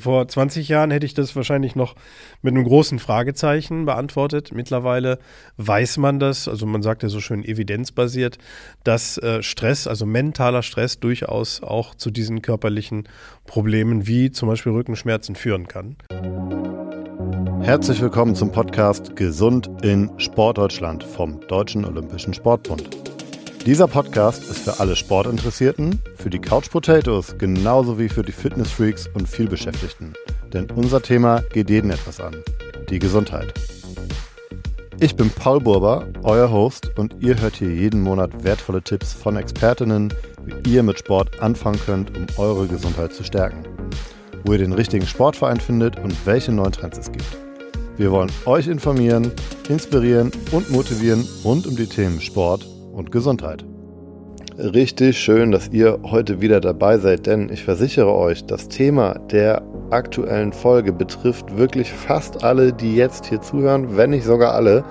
Vor 20 Jahren hätte ich das wahrscheinlich noch mit einem großen Fragezeichen beantwortet. Mittlerweile weiß man das, also man sagt ja so schön evidenzbasiert, dass äh, Stress, also mentaler Stress durchaus auch zu diesen körperlichen Problemen wie zum Beispiel Rückenschmerzen führen kann. Herzlich willkommen zum Podcast Gesund in Sportdeutschland vom Deutschen Olympischen Sportbund. Dieser Podcast ist für alle Sportinteressierten, für die Couch Potatoes genauso wie für die Fitnessfreaks und vielbeschäftigten. Denn unser Thema geht jeden etwas an. Die Gesundheit. Ich bin Paul Burber, euer Host und ihr hört hier jeden Monat wertvolle Tipps von Expertinnen, wie ihr mit Sport anfangen könnt, um eure Gesundheit zu stärken. Wo ihr den richtigen Sportverein findet und welche neuen Trends es gibt. Wir wollen euch informieren, inspirieren und motivieren rund um die Themen Sport, und Gesundheit. Richtig schön, dass ihr heute wieder dabei seid, denn ich versichere euch, das Thema der aktuellen Folge betrifft wirklich fast alle, die jetzt hier zuhören, wenn nicht sogar alle.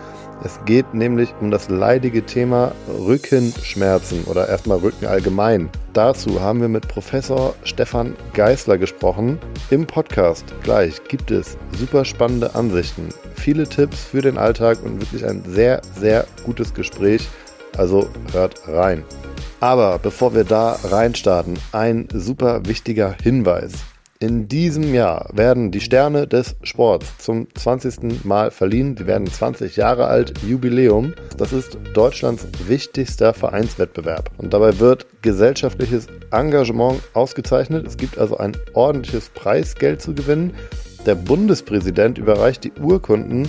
Es geht nämlich um das leidige Thema Rückenschmerzen oder erstmal Rücken allgemein. Dazu haben wir mit Professor Stefan Geißler gesprochen. Im Podcast gleich gibt es super spannende Ansichten, viele Tipps für den Alltag und wirklich ein sehr, sehr gutes Gespräch. Also hört rein. Aber bevor wir da reinstarten, ein super wichtiger Hinweis. In diesem Jahr werden die Sterne des Sports zum 20. Mal verliehen. Die werden 20 Jahre alt, Jubiläum. Das ist Deutschlands wichtigster Vereinswettbewerb. Und dabei wird gesellschaftliches Engagement ausgezeichnet. Es gibt also ein ordentliches Preisgeld zu gewinnen. Der Bundespräsident überreicht die Urkunden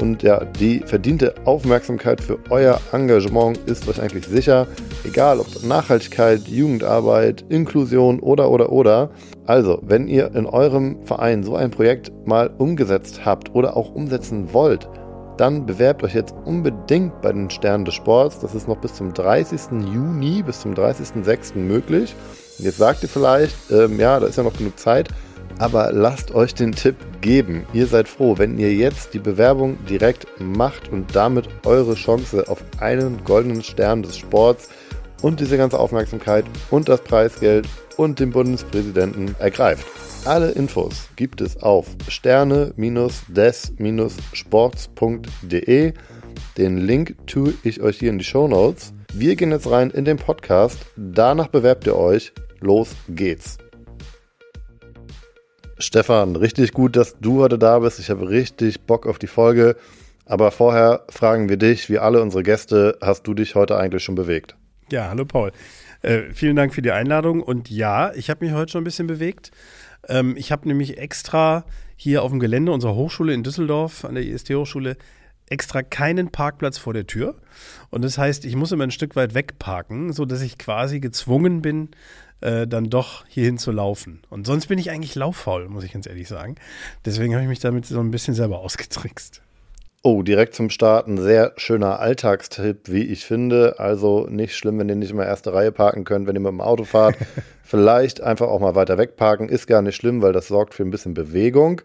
und ja, die verdiente Aufmerksamkeit für euer Engagement ist euch eigentlich sicher. Egal ob Nachhaltigkeit, Jugendarbeit, Inklusion oder oder oder. Also, wenn ihr in eurem Verein so ein Projekt mal umgesetzt habt oder auch umsetzen wollt, dann bewerbt euch jetzt unbedingt bei den Sternen des Sports. Das ist noch bis zum 30. Juni, bis zum 30.06. möglich. Jetzt sagt ihr vielleicht, ähm, ja, da ist ja noch genug Zeit. Aber lasst euch den Tipp geben. Ihr seid froh, wenn ihr jetzt die Bewerbung direkt macht und damit eure Chance auf einen goldenen Stern des Sports und diese ganze Aufmerksamkeit und das Preisgeld und den Bundespräsidenten ergreift. Alle Infos gibt es auf sterne-des-sports.de. Den Link tue ich euch hier in die Show Notes. Wir gehen jetzt rein in den Podcast. Danach bewerbt ihr euch. Los geht's. Stefan, richtig gut, dass du heute da bist. Ich habe richtig Bock auf die Folge. Aber vorher fragen wir dich, wie alle unsere Gäste, hast du dich heute eigentlich schon bewegt? Ja, hallo Paul. Äh, vielen Dank für die Einladung. Und ja, ich habe mich heute schon ein bisschen bewegt. Ähm, ich habe nämlich extra hier auf dem Gelände unserer Hochschule in Düsseldorf, an der IST-Hochschule, extra keinen Parkplatz vor der Tür. Und das heißt, ich muss immer ein Stück weit wegparken, sodass ich quasi gezwungen bin, äh, dann doch hierhin zu laufen. Und sonst bin ich eigentlich lauffaul, muss ich ganz ehrlich sagen. Deswegen habe ich mich damit so ein bisschen selber ausgetrickst. Oh, direkt zum Start ein sehr schöner Alltagstipp, wie ich finde. Also nicht schlimm, wenn ihr nicht immer erste Reihe parken könnt, wenn ihr mit dem Auto fahrt. Vielleicht einfach auch mal weiter weg parken. Ist gar nicht schlimm, weil das sorgt für ein bisschen Bewegung.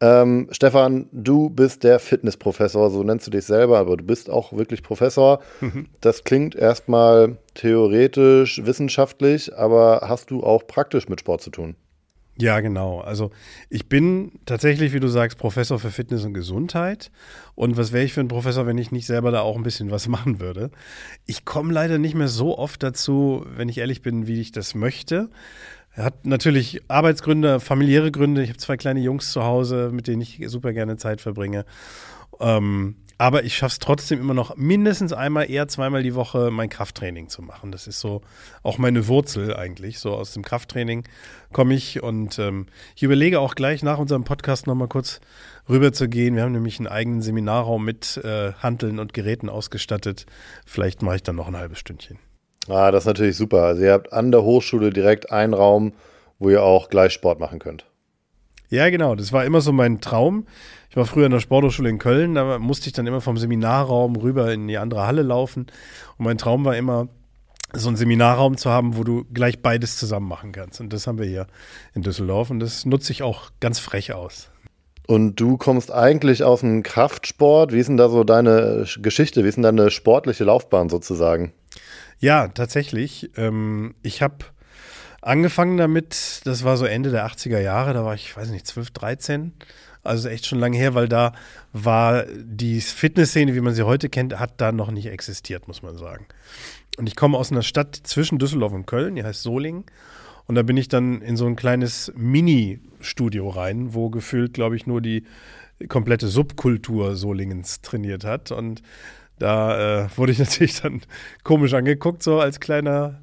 Ähm, Stefan, du bist der Fitnessprofessor, so nennst du dich selber, aber du bist auch wirklich Professor. Mhm. Das klingt erstmal theoretisch, wissenschaftlich, aber hast du auch praktisch mit Sport zu tun? Ja, genau. Also ich bin tatsächlich, wie du sagst, Professor für Fitness und Gesundheit. Und was wäre ich für ein Professor, wenn ich nicht selber da auch ein bisschen was machen würde? Ich komme leider nicht mehr so oft dazu, wenn ich ehrlich bin, wie ich das möchte. Er hat natürlich Arbeitsgründe, familiäre Gründe. Ich habe zwei kleine Jungs zu Hause, mit denen ich super gerne Zeit verbringe. Ähm, aber ich schaffe es trotzdem immer noch mindestens einmal, eher zweimal die Woche mein Krafttraining zu machen. Das ist so auch meine Wurzel eigentlich. So aus dem Krafttraining komme ich und ähm, ich überlege auch gleich nach unserem Podcast nochmal kurz rüber zu gehen. Wir haben nämlich einen eigenen Seminarraum mit äh, Handeln und Geräten ausgestattet. Vielleicht mache ich dann noch ein halbes Stündchen. Ah, das ist natürlich super. Also ihr habt an der Hochschule direkt einen Raum, wo ihr auch gleich Sport machen könnt. Ja, genau. Das war immer so mein Traum. Ich war früher in der Sporthochschule in Köln, da musste ich dann immer vom Seminarraum rüber in die andere Halle laufen. Und mein Traum war immer, so einen Seminarraum zu haben, wo du gleich beides zusammen machen kannst. Und das haben wir hier in Düsseldorf und das nutze ich auch ganz frech aus. Und du kommst eigentlich aus dem Kraftsport. Wie ist denn da so deine Geschichte? Wie ist denn deine sportliche Laufbahn sozusagen? Ja, tatsächlich. Ähm, ich habe angefangen damit, das war so Ende der 80er Jahre, da war ich, weiß nicht, 12, 13. Also echt schon lange her, weil da war die Fitnessszene, wie man sie heute kennt, hat da noch nicht existiert, muss man sagen. Und ich komme aus einer Stadt zwischen Düsseldorf und Köln, die heißt Solingen. Und da bin ich dann in so ein kleines Mini-Studio rein, wo gefühlt, glaube ich, nur die komplette Subkultur Solingens trainiert hat. Und da äh, wurde ich natürlich dann komisch angeguckt, so als kleiner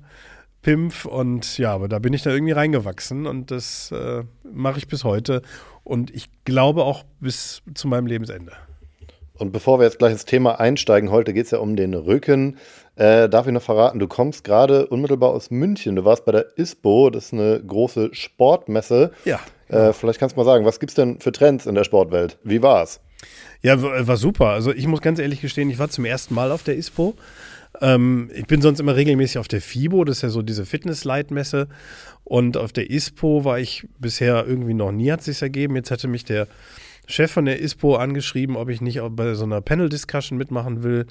Pimpf. Und ja, aber da bin ich da irgendwie reingewachsen und das äh, mache ich bis heute. Und ich glaube auch bis zu meinem Lebensende. Und bevor wir jetzt gleich ins Thema einsteigen, heute geht es ja um den Rücken. Äh, darf ich noch verraten, du kommst gerade unmittelbar aus München. Du warst bei der ISPO, das ist eine große Sportmesse. Ja. Äh, vielleicht kannst du mal sagen, was gibt es denn für Trends in der Sportwelt? Wie war's? Ja, war super. Also ich muss ganz ehrlich gestehen, ich war zum ersten Mal auf der ISPO. Ähm, ich bin sonst immer regelmäßig auf der FIBO, das ist ja so diese Fitness-Leitmesse. Und auf der ISPO war ich bisher irgendwie noch nie, hat sich ergeben. Jetzt hatte mich der Chef von der ISPO angeschrieben, ob ich nicht bei so einer Panel-Discussion mitmachen will.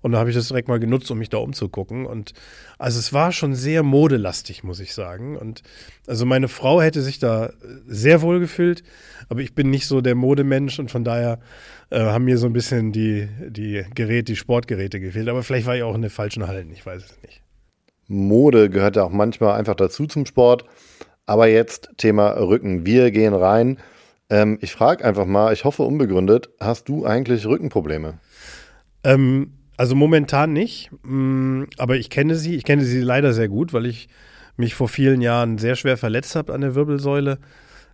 Und da habe ich das direkt mal genutzt, um mich da umzugucken. Und also es war schon sehr modelastig, muss ich sagen. Und also meine Frau hätte sich da sehr wohl gefühlt, aber ich bin nicht so der Modemensch und von daher äh, haben mir so ein bisschen die, die Geräte, die Sportgeräte gefehlt. Aber vielleicht war ich auch in den falschen Hallen, ich weiß es nicht. Mode gehört ja auch manchmal einfach dazu zum Sport. Aber jetzt Thema Rücken. Wir gehen rein. Ähm, ich frage einfach mal, ich hoffe unbegründet, hast du eigentlich Rückenprobleme? Ähm, also momentan nicht, mm, aber ich kenne sie. Ich kenne sie leider sehr gut, weil ich mich vor vielen Jahren sehr schwer verletzt habe an der Wirbelsäule.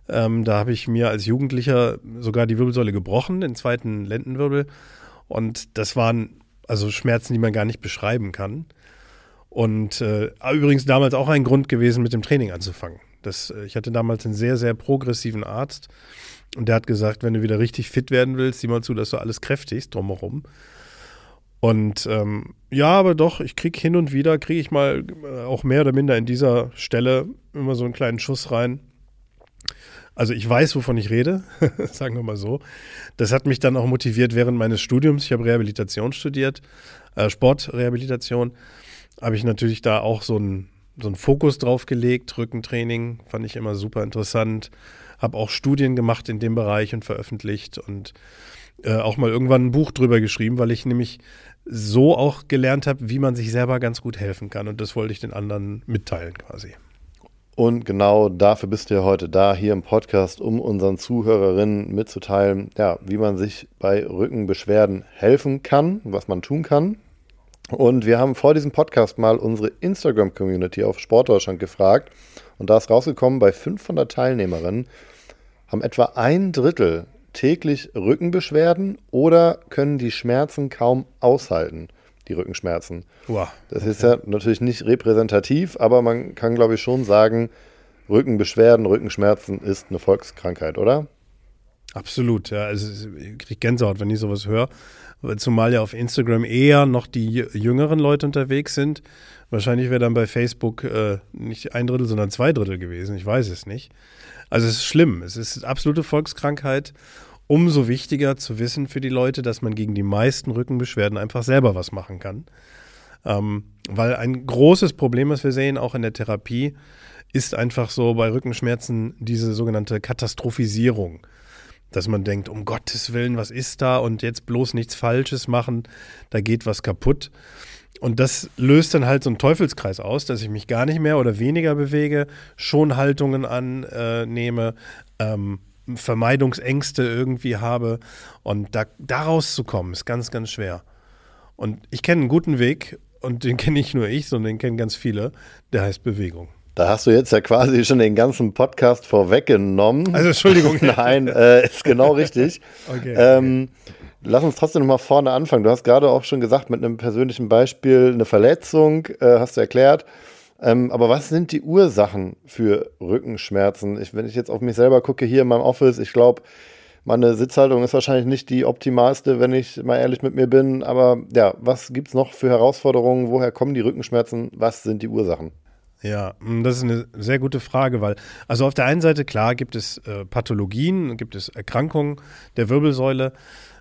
Ähm, da habe ich mir als Jugendlicher sogar die Wirbelsäule gebrochen, den zweiten Lendenwirbel. Und das waren also Schmerzen, die man gar nicht beschreiben kann. Und äh, übrigens damals auch ein Grund gewesen, mit dem Training anzufangen. Das, äh, ich hatte damals einen sehr, sehr progressiven Arzt und der hat gesagt, wenn du wieder richtig fit werden willst, sieh mal zu, dass du alles kräftigst drumherum. Und ähm, ja, aber doch, ich kriege hin und wieder, kriege ich mal äh, auch mehr oder minder in dieser Stelle immer so einen kleinen Schuss rein. Also ich weiß, wovon ich rede, sagen wir mal so. Das hat mich dann auch motiviert während meines Studiums. Ich habe Rehabilitation studiert, äh, Sportrehabilitation. Habe ich natürlich da auch so einen so Fokus drauf gelegt. Rückentraining fand ich immer super interessant. Habe auch Studien gemacht in dem Bereich und veröffentlicht und äh, auch mal irgendwann ein Buch drüber geschrieben, weil ich nämlich so auch gelernt habe, wie man sich selber ganz gut helfen kann. Und das wollte ich den anderen mitteilen quasi. Und genau dafür bist du ja heute da, hier im Podcast, um unseren Zuhörerinnen mitzuteilen, ja, wie man sich bei Rückenbeschwerden helfen kann, was man tun kann. Und wir haben vor diesem Podcast mal unsere Instagram-Community auf Sportdeutschland gefragt. Und da ist rausgekommen, bei 500 Teilnehmerinnen haben etwa ein Drittel täglich Rückenbeschwerden oder können die Schmerzen kaum aushalten, die Rückenschmerzen. Wow. Das ist ja natürlich nicht repräsentativ, aber man kann, glaube ich, schon sagen, Rückenbeschwerden, Rückenschmerzen ist eine Volkskrankheit, oder? Absolut, ja. Also ich kriege Gänsehaut, wenn ich sowas höre. Zumal ja auf Instagram eher noch die jüngeren Leute unterwegs sind. Wahrscheinlich wäre dann bei Facebook äh, nicht ein Drittel, sondern zwei Drittel gewesen. Ich weiß es nicht. Also es ist schlimm. Es ist absolute Volkskrankheit umso wichtiger zu wissen für die Leute, dass man gegen die meisten Rückenbeschwerden einfach selber was machen kann. Ähm, weil ein großes Problem, was wir sehen, auch in der Therapie, ist einfach so bei Rückenschmerzen diese sogenannte Katastrophisierung. Dass man denkt, um Gottes Willen, was ist da und jetzt bloß nichts Falsches machen, da geht was kaputt. Und das löst dann halt so einen Teufelskreis aus, dass ich mich gar nicht mehr oder weniger bewege, schon Haltungen annehme, ähm, Vermeidungsängste irgendwie habe. Und da, da rauszukommen, ist ganz, ganz schwer. Und ich kenne einen guten Weg und den kenne nicht nur ich, sondern den kennen ganz viele. Der heißt Bewegung. Da hast du jetzt ja quasi schon den ganzen Podcast vorweggenommen. Also Entschuldigung. Nein, äh, ist genau richtig. okay, ähm, Lass uns trotzdem nochmal vorne anfangen. Du hast gerade auch schon gesagt, mit einem persönlichen Beispiel eine Verletzung, äh, hast du erklärt. Ähm, aber was sind die Ursachen für Rückenschmerzen? Ich, wenn ich jetzt auf mich selber gucke, hier in meinem Office, ich glaube, meine Sitzhaltung ist wahrscheinlich nicht die optimalste, wenn ich mal ehrlich mit mir bin. Aber ja, was gibt es noch für Herausforderungen? Woher kommen die Rückenschmerzen? Was sind die Ursachen? Ja, hm, das ist eine sehr gute Frage, weil, also auf der einen Seite, klar, gibt es äh, Pathologien, gibt es Erkrankungen der Wirbelsäule,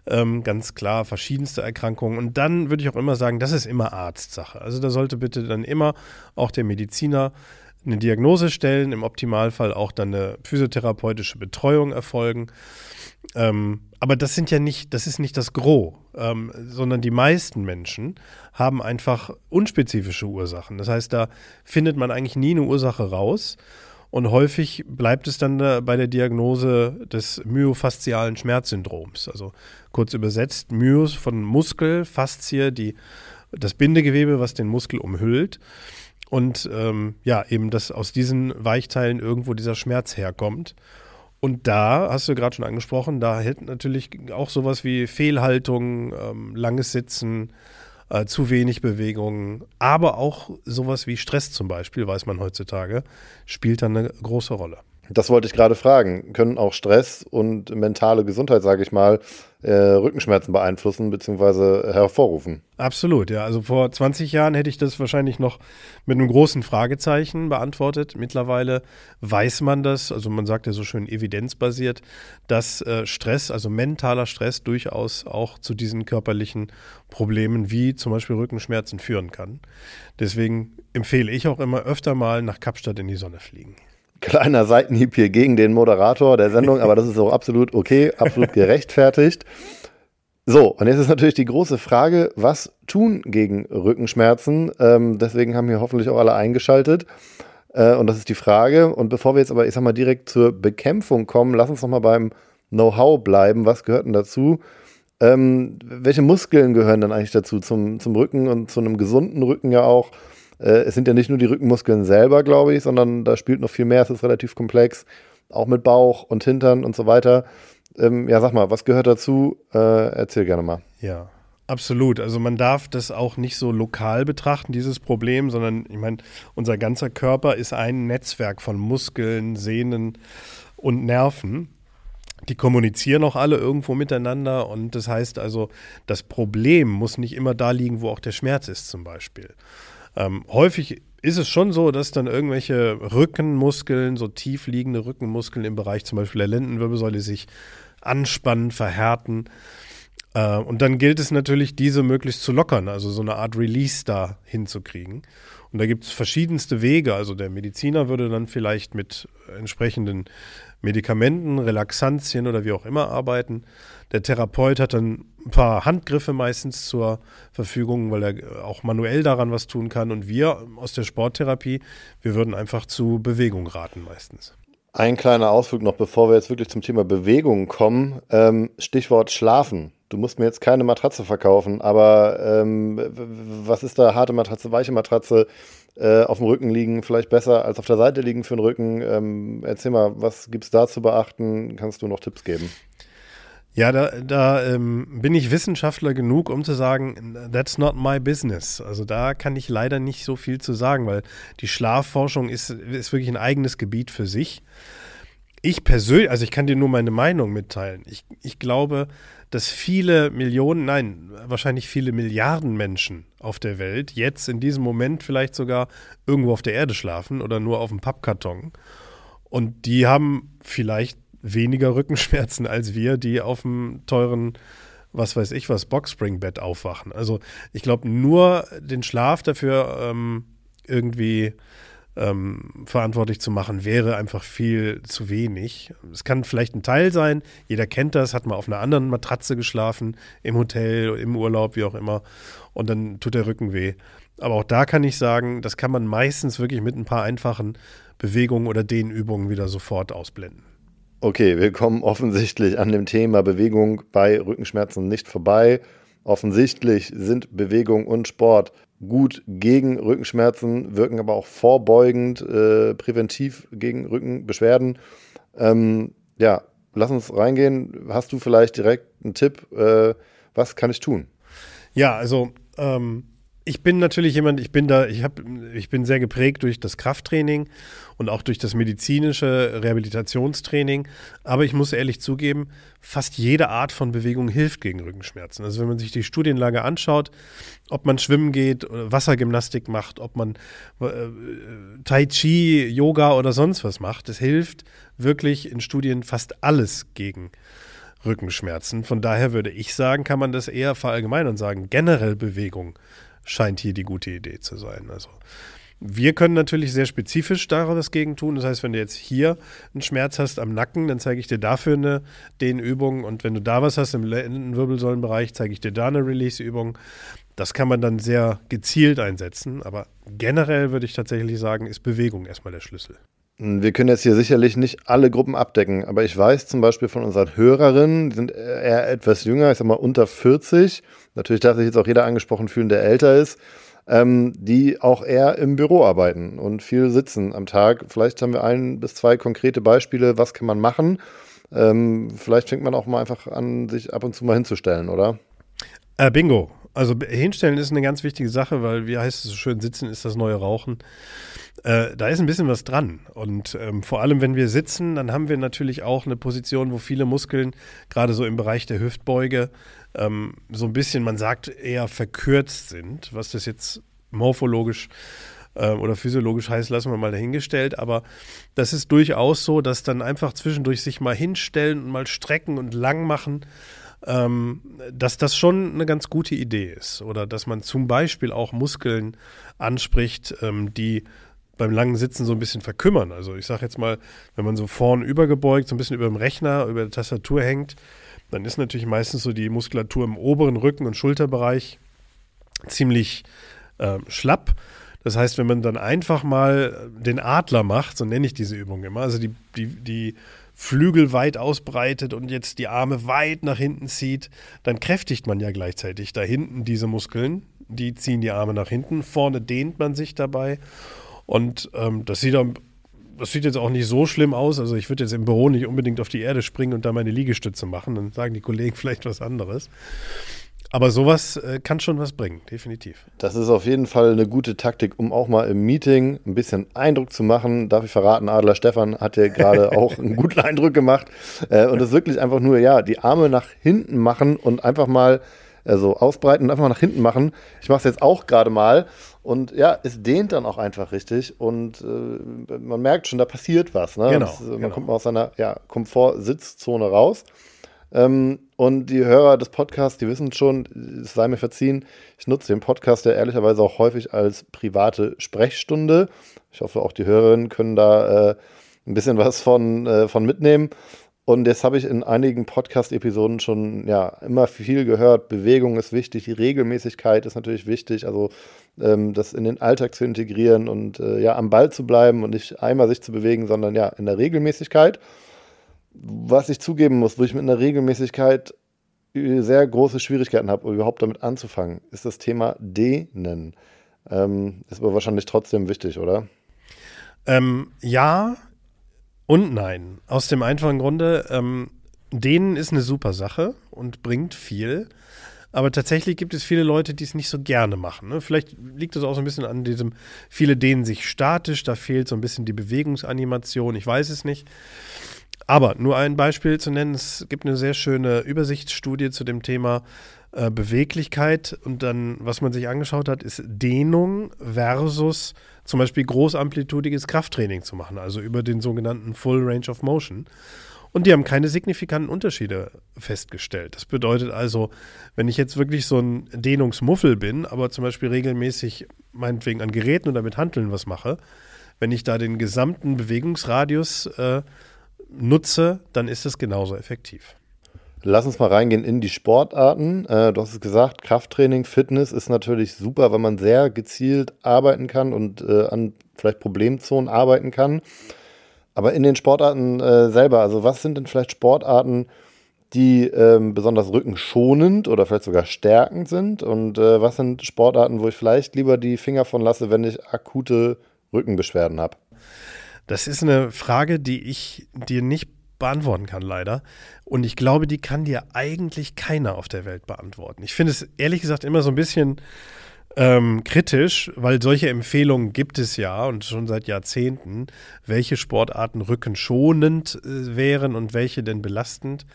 ähm, ganz klar verschiedenste Erkrankungen. Und dann würde ich auch immer sagen, das ist immer Arztsache. Also da sollte bitte dann immer auch der Mediziner eine Diagnose stellen, im Optimalfall auch dann eine physiotherapeutische Betreuung erfolgen. Ähm, aber das sind ja nicht, das ist nicht das Gros, ähm, sondern die meisten Menschen haben einfach unspezifische Ursachen. Das heißt, da findet man eigentlich nie eine Ursache raus. Und häufig bleibt es dann bei der Diagnose des myofaszialen Schmerzsyndroms. Also kurz übersetzt, Myos von Muskel, Faszie, die, das Bindegewebe, was den Muskel umhüllt. Und ähm, ja, eben, dass aus diesen Weichteilen irgendwo dieser Schmerz herkommt. Und da, hast du gerade schon angesprochen, da hält natürlich auch sowas wie Fehlhaltung, ähm, langes Sitzen, äh, zu wenig Bewegung, aber auch sowas wie Stress zum Beispiel, weiß man heutzutage, spielt dann eine große Rolle. Das wollte ich gerade fragen. Können auch Stress und mentale Gesundheit, sage ich mal, äh, Rückenschmerzen beeinflussen bzw. hervorrufen? Absolut, ja. Also vor 20 Jahren hätte ich das wahrscheinlich noch mit einem großen Fragezeichen beantwortet. Mittlerweile weiß man das, also man sagt ja so schön evidenzbasiert, dass äh, Stress, also mentaler Stress, durchaus auch zu diesen körperlichen Problemen wie zum Beispiel Rückenschmerzen führen kann. Deswegen empfehle ich auch immer öfter mal nach Kapstadt in die Sonne fliegen. Kleiner Seitenhieb hier gegen den Moderator der Sendung, aber das ist auch absolut okay, absolut gerechtfertigt. So, und jetzt ist natürlich die große Frage, was tun gegen Rückenschmerzen? Ähm, deswegen haben hier hoffentlich auch alle eingeschaltet. Äh, und das ist die Frage. Und bevor wir jetzt aber, ich sag mal, direkt zur Bekämpfung kommen, lass uns noch mal beim Know-how bleiben. Was gehört denn dazu? Ähm, welche Muskeln gehören dann eigentlich dazu? Zum, zum Rücken und zu einem gesunden Rücken ja auch. Äh, es sind ja nicht nur die Rückenmuskeln selber, glaube ich, sondern da spielt noch viel mehr. Es ist relativ komplex, auch mit Bauch und Hintern und so weiter. Ähm, ja, sag mal, was gehört dazu? Äh, erzähl gerne mal. Ja, Absolut. Also man darf das auch nicht so lokal betrachten, dieses Problem, sondern ich meine, unser ganzer Körper ist ein Netzwerk von Muskeln, Sehnen und Nerven. Die kommunizieren auch alle irgendwo miteinander und das heißt also, das Problem muss nicht immer da liegen, wo auch der Schmerz ist zum Beispiel. Ähm, häufig ist es schon so, dass dann irgendwelche Rückenmuskeln, so tief liegende Rückenmuskeln im Bereich zum Beispiel der Lendenwirbelsäule sich anspannen, verhärten. Äh, und dann gilt es natürlich, diese möglichst zu lockern, also so eine Art Release da hinzukriegen. Und da gibt es verschiedenste Wege. Also der Mediziner würde dann vielleicht mit entsprechenden Medikamenten, Relaxantien oder wie auch immer arbeiten. Der Therapeut hat dann ein paar Handgriffe meistens zur Verfügung, weil er auch manuell daran was tun kann. Und wir aus der Sporttherapie, wir würden einfach zu Bewegung raten meistens. Ein kleiner Ausflug noch, bevor wir jetzt wirklich zum Thema Bewegung kommen. Ähm, Stichwort Schlafen. Du musst mir jetzt keine Matratze verkaufen, aber ähm, was ist da? Harte Matratze, weiche Matratze? Äh, auf dem Rücken liegen vielleicht besser als auf der Seite liegen für den Rücken. Ähm, erzähl mal, was gibt es da zu beachten? Kannst du noch Tipps geben? Ja, da, da ähm, bin ich Wissenschaftler genug, um zu sagen, that's not my business. Also da kann ich leider nicht so viel zu sagen, weil die Schlafforschung ist, ist wirklich ein eigenes Gebiet für sich. Ich persönlich, also ich kann dir nur meine Meinung mitteilen. Ich, ich glaube, dass viele Millionen, nein, wahrscheinlich viele Milliarden Menschen auf der Welt jetzt in diesem Moment vielleicht sogar irgendwo auf der Erde schlafen oder nur auf dem Pappkarton. Und die haben vielleicht weniger Rückenschmerzen als wir, die auf dem teuren, was weiß ich was, Boxspringbett aufwachen. Also ich glaube, nur den Schlaf dafür ähm, irgendwie ähm, verantwortlich zu machen, wäre einfach viel zu wenig. Es kann vielleicht ein Teil sein, jeder kennt das, hat mal auf einer anderen Matratze geschlafen, im Hotel, im Urlaub, wie auch immer, und dann tut der Rücken weh. Aber auch da kann ich sagen, das kann man meistens wirklich mit ein paar einfachen Bewegungen oder Dehnübungen wieder sofort ausblenden. Okay, wir kommen offensichtlich an dem Thema Bewegung bei Rückenschmerzen nicht vorbei. Offensichtlich sind Bewegung und Sport gut gegen Rückenschmerzen, wirken aber auch vorbeugend, äh, präventiv gegen Rückenbeschwerden. Ähm, ja, lass uns reingehen. Hast du vielleicht direkt einen Tipp? Äh, was kann ich tun? Ja, also ähm, ich bin natürlich jemand, ich bin da, ich habe, ich bin sehr geprägt durch das Krafttraining und auch durch das medizinische Rehabilitationstraining. Aber ich muss ehrlich zugeben, fast jede Art von Bewegung hilft gegen Rückenschmerzen. Also wenn man sich die Studienlage anschaut, ob man schwimmen geht, Wassergymnastik macht, ob man äh, Tai Chi, Yoga oder sonst was macht, es hilft wirklich in Studien fast alles gegen Rückenschmerzen. Von daher würde ich sagen, kann man das eher verallgemeinern und sagen, generell Bewegung scheint hier die gute Idee zu sein. Also Wir können natürlich sehr spezifisch daraus gegen tun. Das heißt, wenn du jetzt hier einen Schmerz hast am Nacken, dann zeige ich dir dafür eine Dehnübung. Und wenn du da was hast im Lendenwirbelsäulenbereich, zeige ich dir da eine Release-Übung. Das kann man dann sehr gezielt einsetzen. Aber generell würde ich tatsächlich sagen, ist Bewegung erstmal der Schlüssel. Wir können jetzt hier sicherlich nicht alle Gruppen abdecken, aber ich weiß zum Beispiel von unseren Hörerinnen, die sind eher etwas jünger, ich sag mal unter 40. Natürlich darf sich jetzt auch jeder angesprochen fühlen, der älter ist, ähm, die auch eher im Büro arbeiten und viel sitzen am Tag. Vielleicht haben wir ein bis zwei konkrete Beispiele, was kann man machen. Ähm, vielleicht fängt man auch mal einfach an, sich ab und zu mal hinzustellen, oder? Äh, bingo. Also hinstellen ist eine ganz wichtige Sache, weil, wie heißt es so schön, sitzen ist das neue Rauchen. Äh, da ist ein bisschen was dran. Und ähm, vor allem, wenn wir sitzen, dann haben wir natürlich auch eine Position, wo viele Muskeln, gerade so im Bereich der Hüftbeuge, ähm, so ein bisschen, man sagt, eher verkürzt sind. Was das jetzt morphologisch äh, oder physiologisch heißt, lassen wir mal dahingestellt. Aber das ist durchaus so, dass dann einfach zwischendurch sich mal hinstellen und mal strecken und lang machen ähm, dass das schon eine ganz gute Idee ist. Oder dass man zum Beispiel auch Muskeln anspricht, ähm, die beim langen Sitzen so ein bisschen verkümmern. Also ich sage jetzt mal, wenn man so vorn übergebeugt, so ein bisschen über dem Rechner, über der Tastatur hängt, dann ist natürlich meistens so die Muskulatur im oberen Rücken- und Schulterbereich ziemlich äh, schlapp. Das heißt, wenn man dann einfach mal den Adler macht, so nenne ich diese Übung immer, also die, die, die Flügel weit ausbreitet und jetzt die Arme weit nach hinten zieht, dann kräftigt man ja gleichzeitig da hinten diese Muskeln. Die ziehen die Arme nach hinten. Vorne dehnt man sich dabei. Und ähm, das sieht das sieht jetzt auch nicht so schlimm aus. Also ich würde jetzt im Büro nicht unbedingt auf die Erde springen und da meine Liegestütze machen. Dann sagen die Kollegen vielleicht was anderes. Aber sowas äh, kann schon was bringen, definitiv. Das ist auf jeden Fall eine gute Taktik, um auch mal im Meeting ein bisschen Eindruck zu machen. Darf ich verraten, Adler Stefan hat ja gerade auch einen guten Eindruck gemacht. Äh, und das wirklich einfach nur, ja, die Arme nach hinten machen und einfach mal äh, so ausbreiten und einfach mal nach hinten machen. Ich mache es jetzt auch gerade mal. Und ja, es dehnt dann auch einfach richtig und äh, man merkt schon, da passiert was. Ne? Genau, das, man genau. kommt mal aus seiner ja, Komfort-Sitzzone raus. Ähm, und die Hörer des Podcasts, die wissen schon, es sei mir verziehen, ich nutze den Podcast ja ehrlicherweise auch häufig als private Sprechstunde. Ich hoffe, auch die Hörerinnen können da äh, ein bisschen was von, äh, von mitnehmen. Und jetzt habe ich in einigen Podcast-Episoden schon ja immer viel gehört. Bewegung ist wichtig, die Regelmäßigkeit ist natürlich wichtig. Also ähm, das in den Alltag zu integrieren und äh, ja am Ball zu bleiben und nicht einmal sich zu bewegen, sondern ja in der Regelmäßigkeit was ich zugeben muss, wo ich mit einer Regelmäßigkeit sehr große Schwierigkeiten habe, überhaupt damit anzufangen, ist das Thema Dehnen. Ähm, ist aber wahrscheinlich trotzdem wichtig, oder? Ähm, ja und nein. Aus dem einfachen Grunde, ähm, Dehnen ist eine super Sache und bringt viel. Aber tatsächlich gibt es viele Leute, die es nicht so gerne machen. Ne? Vielleicht liegt das auch so ein bisschen an diesem, viele dehnen sich statisch, da fehlt so ein bisschen die Bewegungsanimation, ich weiß es nicht. Aber nur ein Beispiel zu nennen, es gibt eine sehr schöne Übersichtsstudie zu dem Thema äh, Beweglichkeit und dann, was man sich angeschaut hat, ist Dehnung versus zum Beispiel großamplitudiges Krafttraining zu machen, also über den sogenannten Full Range of Motion. Und die haben keine signifikanten Unterschiede festgestellt. Das bedeutet also, wenn ich jetzt wirklich so ein Dehnungsmuffel bin, aber zum Beispiel regelmäßig meinetwegen an Geräten oder mit Handeln was mache, wenn ich da den gesamten Bewegungsradius äh, nutze, dann ist es genauso effektiv. Lass uns mal reingehen in die Sportarten. Äh, du hast es gesagt, Krafttraining, Fitness ist natürlich super, weil man sehr gezielt arbeiten kann und äh, an vielleicht Problemzonen arbeiten kann. Aber in den Sportarten äh, selber, also was sind denn vielleicht Sportarten, die ähm, besonders rückenschonend oder vielleicht sogar stärkend sind? Und was sind Sportarten, wo ich vielleicht lieber die Finger von lasse, wenn ich akute Rückenbeschwerden habe? Das ist eine Frage, die ich dir nicht beantworten kann, leider. Und ich glaube, die kann dir eigentlich keiner auf der Welt beantworten. Ich finde es ehrlich gesagt immer so ein bisschen ähm, kritisch, weil solche Empfehlungen gibt es ja und schon seit Jahrzehnten, welche Sportarten rückenschonend äh, wären und welche denn belastend.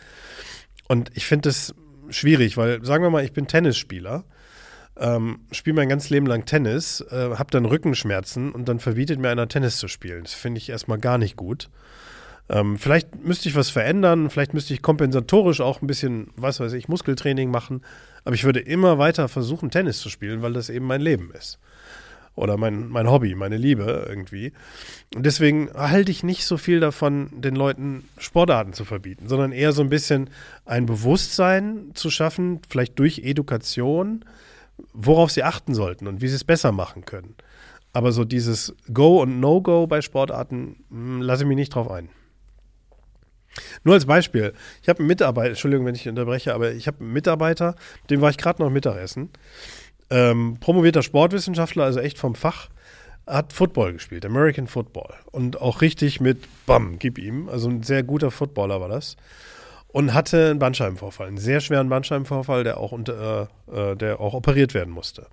Und ich finde es schwierig, weil sagen wir mal, ich bin Tennisspieler ähm, spiele mein ganzes Leben lang Tennis, äh, habe dann Rückenschmerzen und dann verbietet mir einer Tennis zu spielen. Das finde ich erstmal gar nicht gut. Ähm, vielleicht müsste ich was verändern, vielleicht müsste ich kompensatorisch auch ein bisschen, was weiß ich, Muskeltraining machen, aber ich würde immer weiter versuchen, Tennis zu spielen, weil das eben mein Leben ist. oder mein, mein Hobby, meine Liebe irgendwie. Und deswegen halte ich nicht so viel davon, den Leuten Sportarten zu verbieten, sondern eher so ein bisschen ein Bewusstsein zu schaffen, vielleicht durch Education, worauf sie achten sollten und wie sie es besser machen können. Aber so dieses Go und No-Go bei Sportarten hm, lasse ich mich nicht drauf ein. Nur als Beispiel, ich habe einen Mitarbeiter, Entschuldigung, wenn ich unterbreche, aber ich habe einen Mitarbeiter, dem war ich gerade noch Mittagessen. Ähm, promovierter Sportwissenschaftler, also echt vom Fach, hat Football gespielt, American Football. Und auch richtig mit Bam, gib ihm. Also ein sehr guter Footballer war das. Und hatte einen Bandscheibenvorfall, einen sehr schweren Bandscheibenvorfall, der auch, unter, äh, der auch operiert werden musste.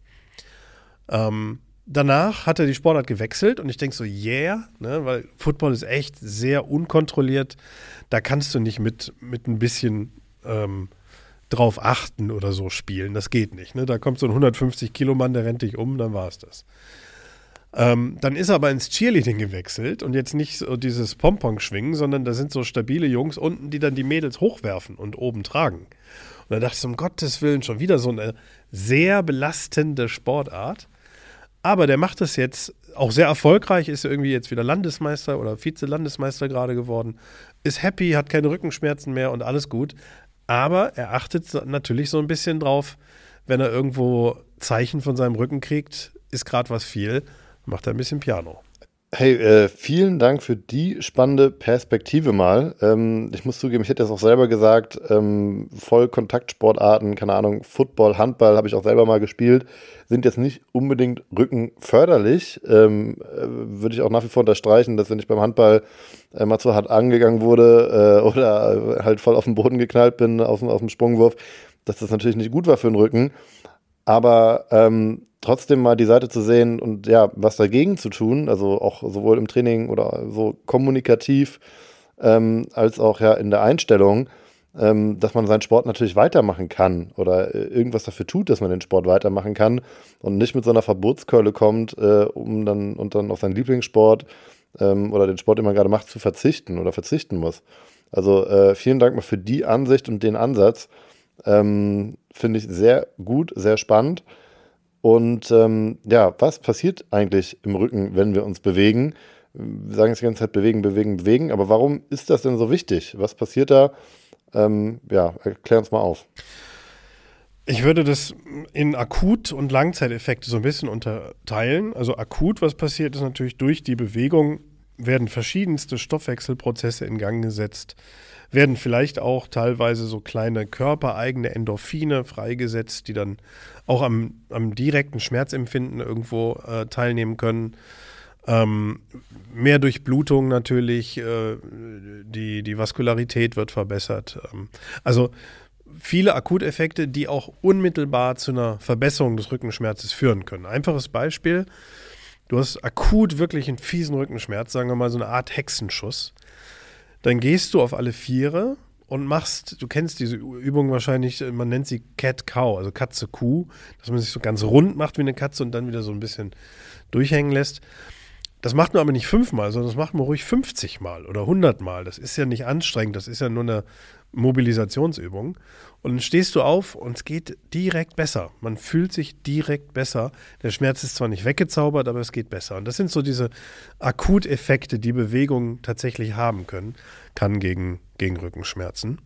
Ähm, danach hat er die Sportart gewechselt und ich denke so, yeah, ne, weil Football ist echt sehr unkontrolliert. Da kannst du nicht mit, mit ein bisschen ähm, drauf achten oder so spielen. Das geht nicht. Ne? Da kommt so ein 150 Kilo Mann, der rennt dich um, dann war es das. Ähm, dann ist er aber ins Cheerleading gewechselt und jetzt nicht so dieses Pompon schwingen, sondern da sind so stabile Jungs unten, die dann die Mädels hochwerfen und oben tragen. Und da dachte ich um Gottes Willen, schon wieder so eine sehr belastende Sportart. Aber der macht das jetzt auch sehr erfolgreich, ist irgendwie jetzt wieder Landesmeister oder Vize-Landesmeister gerade geworden, ist happy, hat keine Rückenschmerzen mehr und alles gut. Aber er achtet natürlich so ein bisschen drauf, wenn er irgendwo Zeichen von seinem Rücken kriegt, ist gerade was viel, macht er ein bisschen Piano. Hey, äh, vielen Dank für die spannende Perspektive mal. Ähm, ich muss zugeben, ich hätte es auch selber gesagt, ähm, Vollkontaktsportarten, keine Ahnung, Football, Handball habe ich auch selber mal gespielt, sind jetzt nicht unbedingt rückenförderlich. Ähm, äh, Würde ich auch nach wie vor unterstreichen, dass wenn ich beim Handball äh, mal zu hart angegangen wurde äh, oder halt voll auf den Boden geknallt bin, auf, auf dem Sprungwurf, dass das natürlich nicht gut war für den Rücken. Aber ähm, trotzdem mal die Seite zu sehen und ja, was dagegen zu tun, also auch sowohl im Training oder so kommunikativ ähm, als auch ja in der Einstellung, ähm, dass man seinen Sport natürlich weitermachen kann oder äh, irgendwas dafür tut, dass man den Sport weitermachen kann und nicht mit so einer Verbotskeule kommt, äh, um dann und dann auf seinen Lieblingssport ähm, oder den Sport, den man gerade macht, zu verzichten oder verzichten muss. Also äh, vielen Dank mal für die Ansicht und den Ansatz. Ähm, Finde ich sehr gut, sehr spannend. Und ähm, ja, was passiert eigentlich im Rücken, wenn wir uns bewegen? Wir sagen jetzt die ganze Zeit bewegen, bewegen, bewegen. Aber warum ist das denn so wichtig? Was passiert da? Ähm, ja, erklär uns mal auf. Ich würde das in Akut- und Langzeiteffekte so ein bisschen unterteilen. Also akut, was passiert, ist natürlich durch die Bewegung werden verschiedenste Stoffwechselprozesse in Gang gesetzt werden vielleicht auch teilweise so kleine körpereigene Endorphine freigesetzt, die dann auch am, am direkten Schmerzempfinden irgendwo äh, teilnehmen können. Ähm, mehr Durchblutung natürlich, äh, die, die Vaskularität wird verbessert. Ähm, also viele Akuteffekte, die auch unmittelbar zu einer Verbesserung des Rückenschmerzes führen können. Einfaches Beispiel, du hast akut wirklich einen fiesen Rückenschmerz, sagen wir mal so eine Art Hexenschuss. Dann gehst du auf alle Viere und machst, du kennst diese Übung wahrscheinlich, man nennt sie Cat-Cow, also Katze-Kuh, dass man sich so ganz rund macht wie eine Katze und dann wieder so ein bisschen durchhängen lässt. Das macht man aber nicht fünfmal, sondern das macht man ruhig 50 Mal oder 100 Mal. Das ist ja nicht anstrengend, das ist ja nur eine Mobilisationsübung. Und dann stehst du auf und es geht direkt besser. Man fühlt sich direkt besser. Der Schmerz ist zwar nicht weggezaubert, aber es geht besser. Und das sind so diese Akuteffekte, die Bewegung tatsächlich haben können, kann gegen, gegen Rückenschmerzen.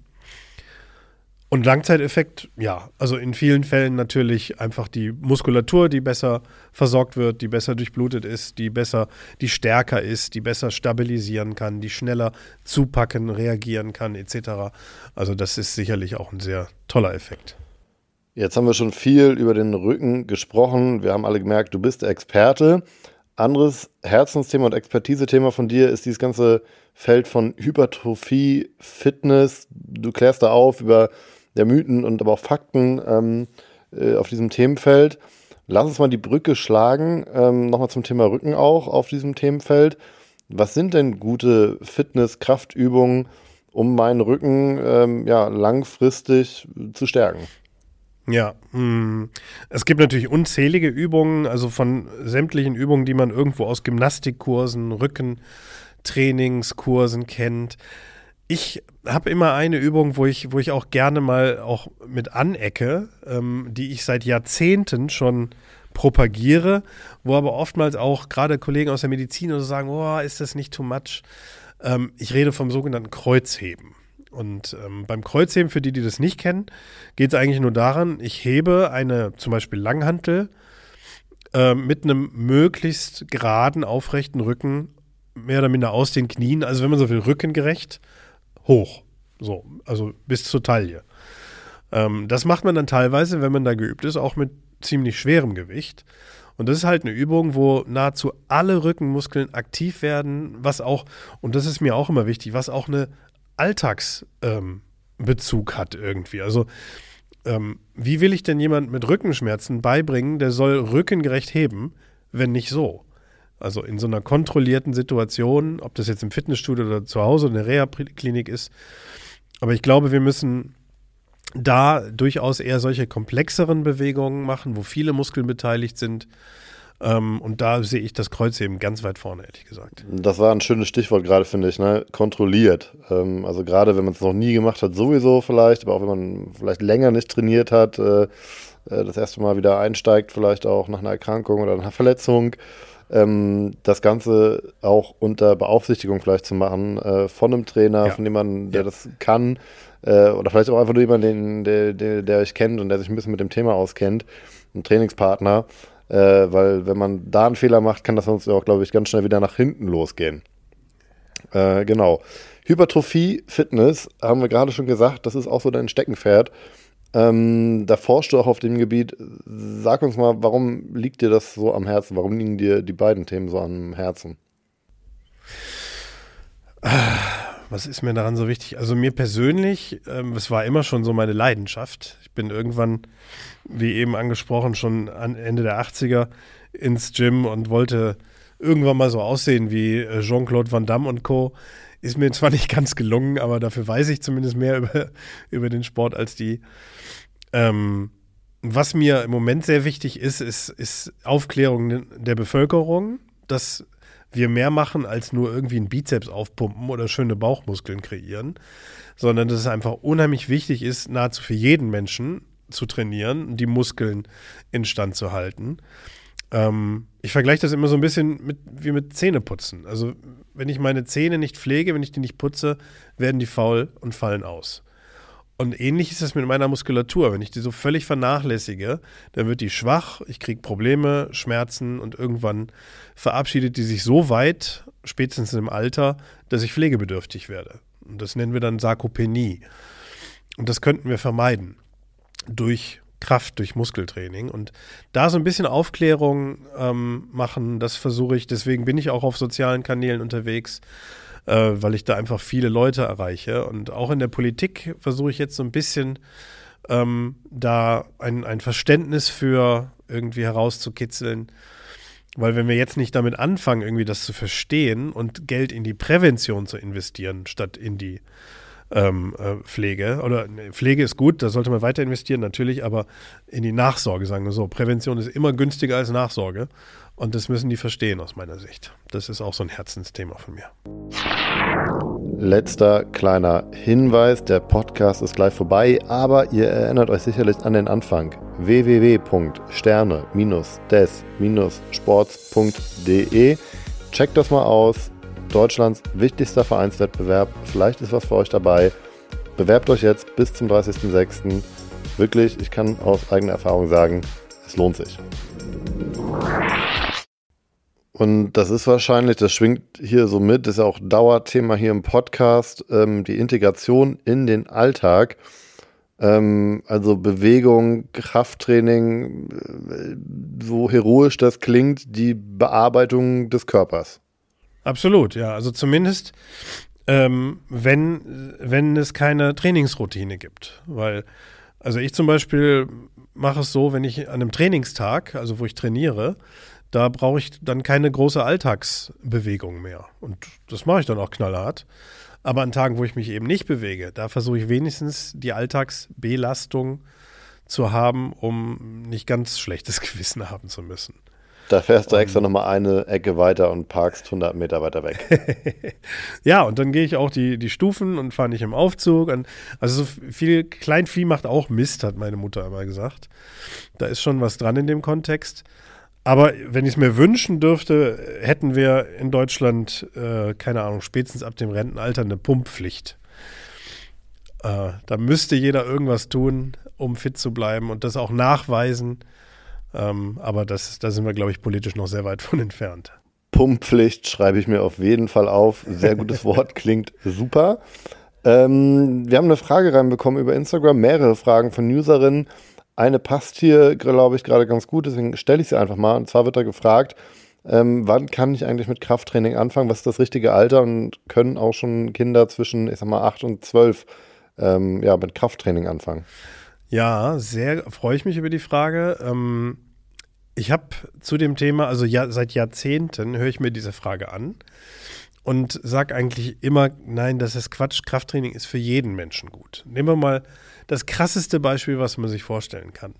Und Langzeiteffekt, ja, also in vielen Fällen natürlich einfach die Muskulatur, die besser versorgt wird, die besser durchblutet ist, die besser, die stärker ist, die besser stabilisieren kann, die schneller zupacken, reagieren kann, etc. Also das ist sicherlich auch ein sehr toller Effekt. Jetzt haben wir schon viel über den Rücken gesprochen. Wir haben alle gemerkt, du bist Experte. Anderes Herzensthema und Expertise-Thema von dir ist dieses ganze Feld von Hypertrophie, Fitness. Du klärst da auf über der Mythen und aber auch Fakten ähm, äh, auf diesem Themenfeld. Lass uns mal die Brücke schlagen, ähm, nochmal zum Thema Rücken auch auf diesem Themenfeld. Was sind denn gute Fitness-Kraftübungen, um meinen Rücken ähm, ja, langfristig zu stärken? Ja, mh. Hm. es gibt natürlich unzählige Übungen, also von sämtlichen Übungen, die man irgendwo aus Gymnastikkursen, Rückentrainingskursen kennt. Ich habe immer eine Übung, wo ich, wo ich auch gerne mal auch mit anecke, ähm, die ich seit Jahrzehnten schon propagiere, wo aber oftmals auch gerade Kollegen aus der Medizin oder so sagen, oh, ist das nicht too much? Ähm, ich rede vom sogenannten Kreuzheben. Und ähm, beim Kreuzheben, für die, die das nicht kennen, geht es eigentlich nur daran, ich hebe eine zum Beispiel Langhantel äh, mit einem möglichst geraden, aufrechten Rücken, mehr oder minder aus den Knien, also wenn man so will, rückengerecht, hoch. So, also bis zur Taille. Ähm, das macht man dann teilweise, wenn man da geübt ist, auch mit ziemlich schwerem Gewicht. Und das ist halt eine Übung, wo nahezu alle Rückenmuskeln aktiv werden, was auch, und das ist mir auch immer wichtig, was auch eine Alltagsbezug ähm, hat irgendwie. Also ähm, wie will ich denn jemand mit Rückenschmerzen beibringen, der soll rückengerecht heben, wenn nicht so? Also in so einer kontrollierten Situation, ob das jetzt im Fitnessstudio oder zu Hause in der Reha-Klinik ist. Aber ich glaube, wir müssen da durchaus eher solche komplexeren Bewegungen machen, wo viele Muskeln beteiligt sind. Ähm, und da sehe ich das Kreuzheben ganz weit vorne, ehrlich gesagt. Das war ein schönes Stichwort gerade, finde ich, ne? kontrolliert. Ähm, also gerade wenn man es noch nie gemacht hat, sowieso vielleicht, aber auch wenn man vielleicht länger nicht trainiert hat, äh, äh, das erste Mal wieder einsteigt, vielleicht auch nach einer Erkrankung oder einer Verletzung. Ähm, das Ganze auch unter Beaufsichtigung vielleicht zu machen äh, von einem Trainer, ja. von jemandem, der ja. das kann äh, oder vielleicht auch einfach nur jemanden, der, der, der euch kennt und der sich ein bisschen mit dem Thema auskennt, ein Trainingspartner, äh, weil wenn man da einen Fehler macht, kann das sonst auch, glaube ich, ganz schnell wieder nach hinten losgehen. Äh, genau. Hypertrophie, Fitness, haben wir gerade schon gesagt, das ist auch so dein Steckenpferd. Ähm, da forschst du auch auf dem Gebiet. Sag uns mal, warum liegt dir das so am Herzen? Warum liegen dir die beiden Themen so am Herzen? Was ist mir daran so wichtig? Also mir persönlich, ähm, es war immer schon so meine Leidenschaft. Ich bin irgendwann wie eben angesprochen, schon an Ende der 80er ins Gym und wollte irgendwann mal so aussehen wie äh, Jean-Claude Van Damme und Co. Ist mir zwar nicht ganz gelungen, aber dafür weiß ich zumindest mehr über, über den Sport als die. Ähm, was mir im Moment sehr wichtig ist, ist, ist Aufklärung der Bevölkerung, dass wir mehr machen als nur irgendwie einen Bizeps aufpumpen oder schöne Bauchmuskeln kreieren, sondern dass es einfach unheimlich wichtig ist, nahezu für jeden Menschen zu trainieren, die Muskeln instand zu halten. Ähm, ich vergleiche das immer so ein bisschen mit, wie mit Zähneputzen. Also wenn ich meine Zähne nicht pflege, wenn ich die nicht putze, werden die faul und fallen aus. Und ähnlich ist es mit meiner Muskulatur. Wenn ich die so völlig vernachlässige, dann wird die schwach, ich kriege Probleme, Schmerzen und irgendwann verabschiedet die sich so weit, spätestens im Alter, dass ich pflegebedürftig werde. Und das nennen wir dann Sarkopenie. Und das könnten wir vermeiden durch Kraft, durch Muskeltraining. Und da so ein bisschen Aufklärung ähm, machen, das versuche ich. Deswegen bin ich auch auf sozialen Kanälen unterwegs, äh, weil ich da einfach viele Leute erreiche. Und auch in der Politik versuche ich jetzt so ein bisschen ähm, da ein, ein Verständnis für irgendwie herauszukitzeln. Weil wenn wir jetzt nicht damit anfangen, irgendwie das zu verstehen und Geld in die Prävention zu investieren, statt in die ähm, äh, Pflege. Oder Pflege ist gut, da sollte man weiter investieren, natürlich, aber in die Nachsorge, sagen wir so. Prävention ist immer günstiger als Nachsorge. Und das müssen die verstehen aus meiner Sicht. Das ist auch so ein Herzensthema von mir. Letzter kleiner Hinweis, der Podcast ist gleich vorbei, aber ihr erinnert euch sicherlich an den Anfang. www.sterne-des-sports.de Checkt das mal aus, Deutschlands wichtigster Vereinswettbewerb. Vielleicht ist was für euch dabei. Bewerbt euch jetzt bis zum 30.06. Wirklich, ich kann aus eigener Erfahrung sagen, es lohnt sich. Und das ist wahrscheinlich, das schwingt hier so mit, ist ja auch Dauerthema hier im Podcast, ähm, die Integration in den Alltag. Ähm, also Bewegung, Krafttraining, äh, so heroisch das klingt, die Bearbeitung des Körpers. Absolut, ja. Also zumindest, ähm, wenn, wenn es keine Trainingsroutine gibt. Weil, also ich zum Beispiel mache es so, wenn ich an einem Trainingstag, also wo ich trainiere, da brauche ich dann keine große Alltagsbewegung mehr. Und das mache ich dann auch knallhart. Aber an Tagen, wo ich mich eben nicht bewege, da versuche ich wenigstens die Alltagsbelastung zu haben, um nicht ganz schlechtes Gewissen haben zu müssen. Da fährst du und, extra nochmal eine Ecke weiter und parkst 100 Meter weiter weg. ja, und dann gehe ich auch die, die Stufen und fahre nicht im Aufzug. Und, also so viel Kleinvieh macht auch Mist, hat meine Mutter immer gesagt. Da ist schon was dran in dem Kontext. Aber wenn ich es mir wünschen dürfte, hätten wir in Deutschland, äh, keine Ahnung, spätestens ab dem Rentenalter eine Pumppflicht. Äh, da müsste jeder irgendwas tun, um fit zu bleiben und das auch nachweisen. Ähm, aber das, da sind wir, glaube ich, politisch noch sehr weit von entfernt. Pumppflicht schreibe ich mir auf jeden Fall auf. Sehr gutes Wort, klingt super. Ähm, wir haben eine Frage reinbekommen über Instagram, mehrere Fragen von Userinnen. Eine passt hier, glaube ich, gerade ganz gut, deswegen stelle ich sie einfach mal. Und zwar wird da gefragt, ähm, wann kann ich eigentlich mit Krafttraining anfangen? Was ist das richtige Alter? Und können auch schon Kinder zwischen, ich sag mal, 8 und 12 ähm, ja, mit Krafttraining anfangen? Ja, sehr freue ich mich über die Frage. Ähm, ich habe zu dem Thema, also ja, seit Jahrzehnten höre ich mir diese Frage an und sage eigentlich immer, nein, das ist Quatsch. Krafttraining ist für jeden Menschen gut. Nehmen wir mal das krasseste Beispiel, was man sich vorstellen kann.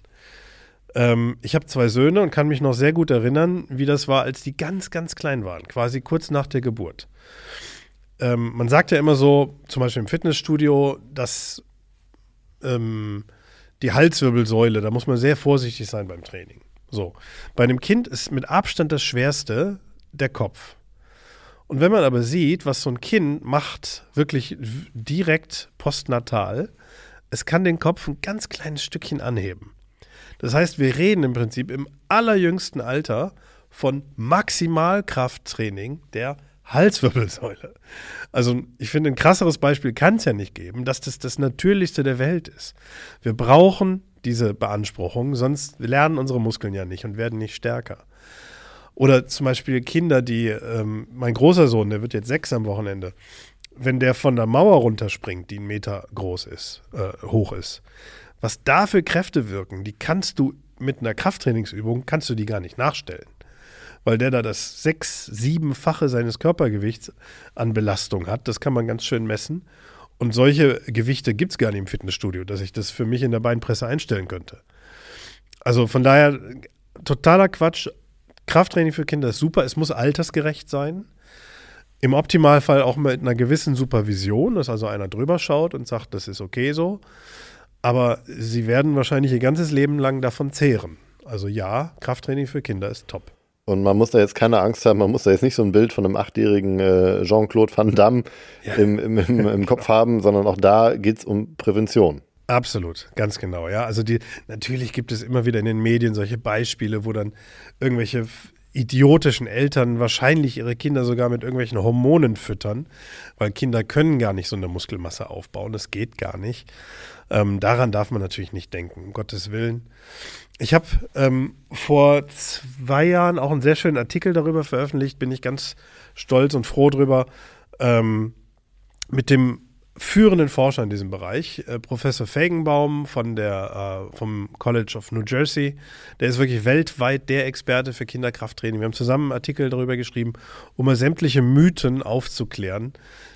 Ähm, ich habe zwei Söhne und kann mich noch sehr gut erinnern, wie das war, als die ganz, ganz klein waren, quasi kurz nach der Geburt. Ähm, man sagt ja immer so, zum Beispiel im Fitnessstudio, dass ähm, die Halswirbelsäule, da muss man sehr vorsichtig sein beim Training. So, bei einem Kind ist mit Abstand das Schwerste der Kopf. Und wenn man aber sieht, was so ein Kind macht, wirklich direkt postnatal, es kann den Kopf ein ganz kleines Stückchen anheben. Das heißt, wir reden im Prinzip im allerjüngsten Alter von Maximalkrafttraining der Halswirbelsäule. Also ich finde, ein krasseres Beispiel kann es ja nicht geben, dass das das Natürlichste der Welt ist. Wir brauchen diese Beanspruchung, sonst lernen unsere Muskeln ja nicht und werden nicht stärker. Oder zum Beispiel Kinder, die, ähm, mein großer Sohn, der wird jetzt sechs am Wochenende, wenn der von der Mauer runterspringt, die einen Meter groß ist, äh, hoch ist, was da für Kräfte wirken, die kannst du mit einer Krafttrainingsübung, kannst du die gar nicht nachstellen. Weil der da das sechs-, siebenfache seines Körpergewichts an Belastung hat. Das kann man ganz schön messen. Und solche Gewichte gibt es gar nicht im Fitnessstudio, dass ich das für mich in der Beinpresse einstellen könnte. Also von daher totaler Quatsch. Krafttraining für Kinder ist super. Es muss altersgerecht sein. Im Optimalfall auch mit einer gewissen Supervision, dass also einer drüber schaut und sagt, das ist okay so. Aber sie werden wahrscheinlich ihr ganzes Leben lang davon zehren. Also ja, Krafttraining für Kinder ist top. Und man muss da jetzt keine Angst haben, man muss da jetzt nicht so ein Bild von einem achtjährigen äh, Jean-Claude Van Damme ja. im, im, im, im Kopf haben, sondern auch da geht es um Prävention. Absolut, ganz genau, ja. Also die, natürlich gibt es immer wieder in den Medien solche Beispiele, wo dann irgendwelche idiotischen Eltern wahrscheinlich ihre Kinder sogar mit irgendwelchen Hormonen füttern, weil Kinder können gar nicht so eine Muskelmasse aufbauen, das geht gar nicht. Ähm, daran darf man natürlich nicht denken, um Gottes Willen. Ich habe ähm, vor zwei Jahren auch einen sehr schönen Artikel darüber veröffentlicht, bin ich ganz stolz und froh drüber, ähm, mit dem führenden Forscher in diesem Bereich, äh, Professor Fagenbaum von der, äh, vom College of New Jersey. Der ist wirklich weltweit der Experte für Kinderkrafttraining. Wir haben zusammen einen Artikel darüber geschrieben, um mal sämtliche Mythen aufzuklären,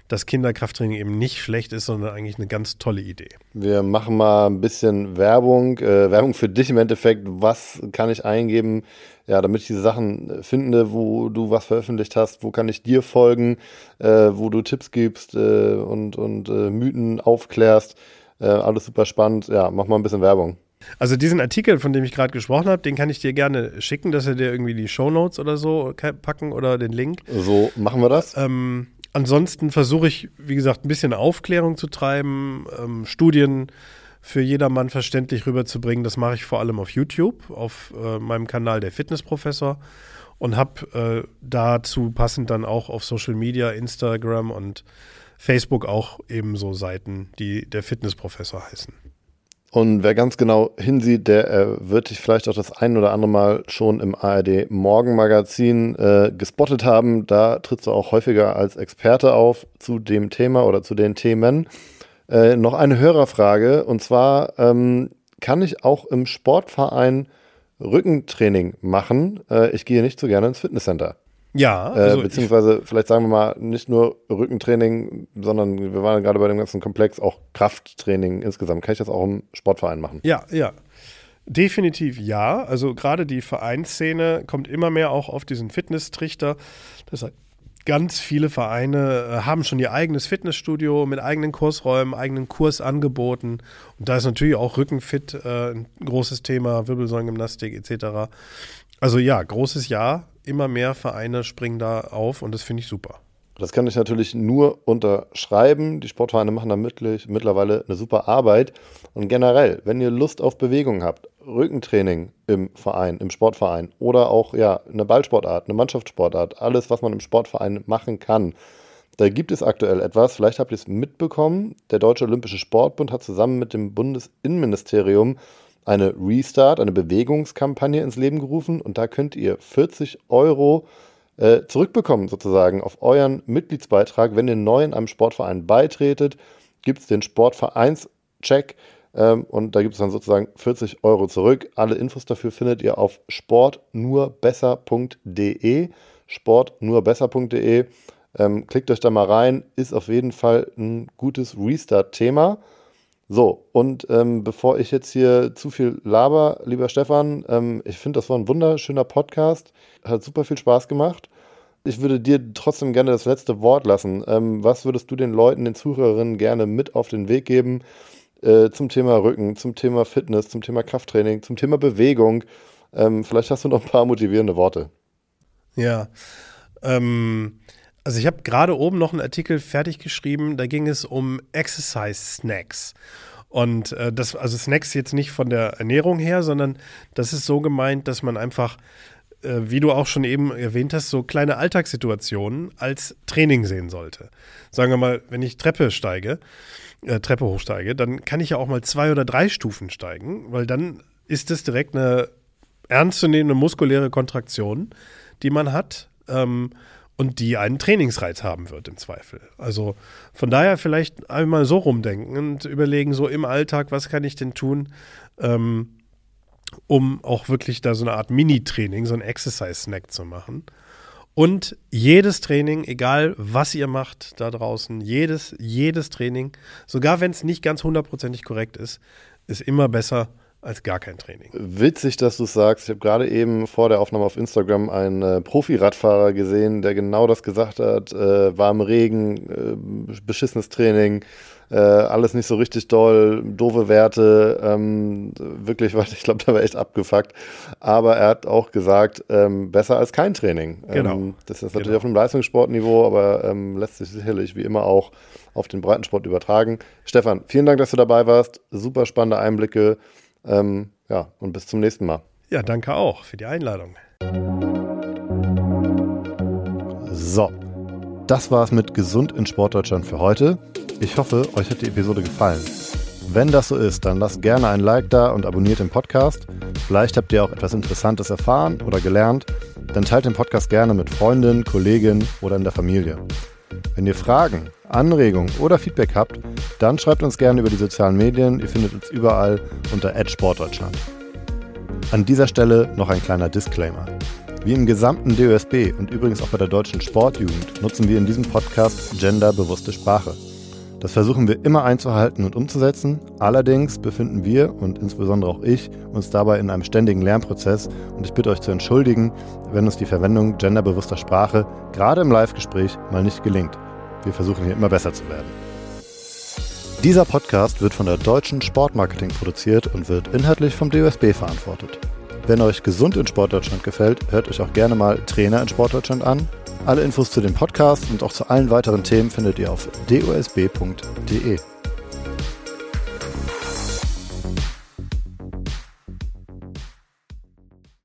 dass Kinderkrafttraining eben nicht schlecht ist, sondern eigentlich eine ganz tolle Idee. Wir machen mal ein bisschen Werbung, äh, Werbung für dich im Endeffekt. Was kann ich eingeben, ja, damit ich diese Sachen finde, wo du was veröffentlicht hast, wo kann ich dir folgen, äh, wo du Tipps gibst äh, und, und äh, Mythen aufklärst. Äh, alles super spannend. Ja, mach mal ein bisschen Werbung. Also diesen Artikel, von dem ich gerade gesprochen habe, den kann ich dir gerne schicken, dass wir dir irgendwie die Shownotes oder so packen oder den Link. So machen wir das. Ähm, ansonsten versuche ich, wie gesagt, ein bisschen Aufklärung zu treiben, ähm, Studien für jedermann verständlich rüberzubringen. Das mache ich vor allem auf YouTube, auf äh, meinem Kanal Der Fitnessprofessor und habe äh, dazu passend dann auch auf Social Media, Instagram und Facebook auch ebenso Seiten, die der Fitnessprofessor heißen. Und wer ganz genau hinsieht, der äh, wird dich vielleicht auch das ein oder andere Mal schon im ARD Morgenmagazin äh, gespottet haben. Da trittst du auch häufiger als Experte auf zu dem Thema oder zu den Themen. Äh, noch eine Hörerfrage und zwar ähm, kann ich auch im Sportverein Rückentraining machen? Äh, ich gehe nicht so gerne ins Fitnesscenter. Ja, äh, also beziehungsweise vielleicht sagen wir mal nicht nur Rückentraining, sondern wir waren gerade bei dem ganzen Komplex auch Krafttraining insgesamt. Kann ich das auch im Sportverein machen? Ja, ja. Definitiv ja. Also gerade die Vereinsszene kommt immer mehr auch auf diesen Fitness-Trichter. Das heißt, ganz viele Vereine äh, haben schon ihr eigenes Fitnessstudio mit eigenen Kursräumen, eigenen Kursangeboten. Und da ist natürlich auch Rückenfit äh, ein großes Thema, Wirbelsäulengymnastik etc. Also ja, großes Ja. Immer mehr Vereine springen da auf und das finde ich super. Das kann ich natürlich nur unterschreiben. Die Sportvereine machen da mittlerweile eine super Arbeit. Und generell, wenn ihr Lust auf Bewegung habt, Rückentraining im Verein, im Sportverein oder auch ja, eine Ballsportart, eine Mannschaftssportart, alles, was man im Sportverein machen kann, da gibt es aktuell etwas, vielleicht habt ihr es mitbekommen. Der Deutsche Olympische Sportbund hat zusammen mit dem Bundesinnenministerium eine Restart, eine Bewegungskampagne ins Leben gerufen und da könnt ihr 40 Euro äh, zurückbekommen, sozusagen, auf euren Mitgliedsbeitrag. Wenn ihr neu in einem Sportverein beitretet, gibt es den Sportvereinscheck ähm, und da gibt es dann sozusagen 40 Euro zurück. Alle Infos dafür findet ihr auf sportnurbesser.de. Sportnurbesser.de. Ähm, klickt euch da mal rein, ist auf jeden Fall ein gutes Restart-Thema. So, und ähm, bevor ich jetzt hier zu viel laber, lieber Stefan, ähm, ich finde, das war ein wunderschöner Podcast. Hat super viel Spaß gemacht. Ich würde dir trotzdem gerne das letzte Wort lassen. Ähm, was würdest du den Leuten, den Zuhörerinnen gerne mit auf den Weg geben äh, zum Thema Rücken, zum Thema Fitness, zum Thema Krafttraining, zum Thema Bewegung? Ähm, vielleicht hast du noch ein paar motivierende Worte. Ja, ähm, also ich habe gerade oben noch einen Artikel fertig geschrieben, da ging es um Exercise Snacks. Und äh, das, also Snacks jetzt nicht von der Ernährung her, sondern das ist so gemeint, dass man einfach, äh, wie du auch schon eben erwähnt hast, so kleine Alltagssituationen als Training sehen sollte. Sagen wir mal, wenn ich Treppe steige, äh, Treppe hochsteige, dann kann ich ja auch mal zwei oder drei Stufen steigen, weil dann ist es direkt eine ernstzunehmende muskuläre Kontraktion, die man hat. Ähm, und die einen Trainingsreiz haben wird im Zweifel. Also von daher vielleicht einmal so rumdenken und überlegen, so im Alltag, was kann ich denn tun, ähm, um auch wirklich da so eine Art Mini-Training, so ein Exercise-Snack zu machen. Und jedes Training, egal was ihr macht da draußen, jedes, jedes Training, sogar wenn es nicht ganz hundertprozentig korrekt ist, ist immer besser, als gar kein Training. Witzig, dass du es sagst. Ich habe gerade eben vor der Aufnahme auf Instagram einen äh, Profi-Radfahrer gesehen, der genau das gesagt hat. Äh, warm Regen, äh, beschissenes Training, äh, alles nicht so richtig doll, doofe Werte. Ähm, wirklich, ich glaube, der war echt abgefuckt. Aber er hat auch gesagt, ähm, besser als kein Training. Genau. Ähm, das ist natürlich genau. auf einem Leistungssportniveau, aber ähm, lässt sich sicherlich wie immer auch auf den Breitensport übertragen. Stefan, vielen Dank, dass du dabei warst. Super spannende Einblicke. Ähm, ja, und bis zum nächsten Mal. Ja, danke auch für die Einladung. So, das war es mit Gesund in Sportdeutschland für heute. Ich hoffe, euch hat die Episode gefallen. Wenn das so ist, dann lasst gerne ein Like da und abonniert den Podcast. Vielleicht habt ihr auch etwas Interessantes erfahren oder gelernt. Dann teilt den Podcast gerne mit Freundinnen, Kolleginnen oder in der Familie. Wenn ihr Fragen, Anregungen oder Feedback habt, dann schreibt uns gerne über die sozialen Medien. Ihr findet uns überall unter @sportdeutschland. An dieser Stelle noch ein kleiner Disclaimer. Wie im gesamten DOSB und übrigens auch bei der deutschen Sportjugend nutzen wir in diesem Podcast genderbewusste Sprache. Das versuchen wir immer einzuhalten und umzusetzen. Allerdings befinden wir und insbesondere auch ich uns dabei in einem ständigen Lernprozess und ich bitte euch zu entschuldigen, wenn uns die Verwendung genderbewusster Sprache gerade im Live-Gespräch mal nicht gelingt. Wir versuchen hier immer besser zu werden. Dieser Podcast wird von der Deutschen Sportmarketing produziert und wird inhaltlich vom DOSB verantwortet. Wenn euch Gesund in Sportdeutschland gefällt, hört euch auch gerne mal Trainer in Sportdeutschland an. Alle Infos zu dem Podcast und auch zu allen weiteren Themen findet ihr auf dosb.de.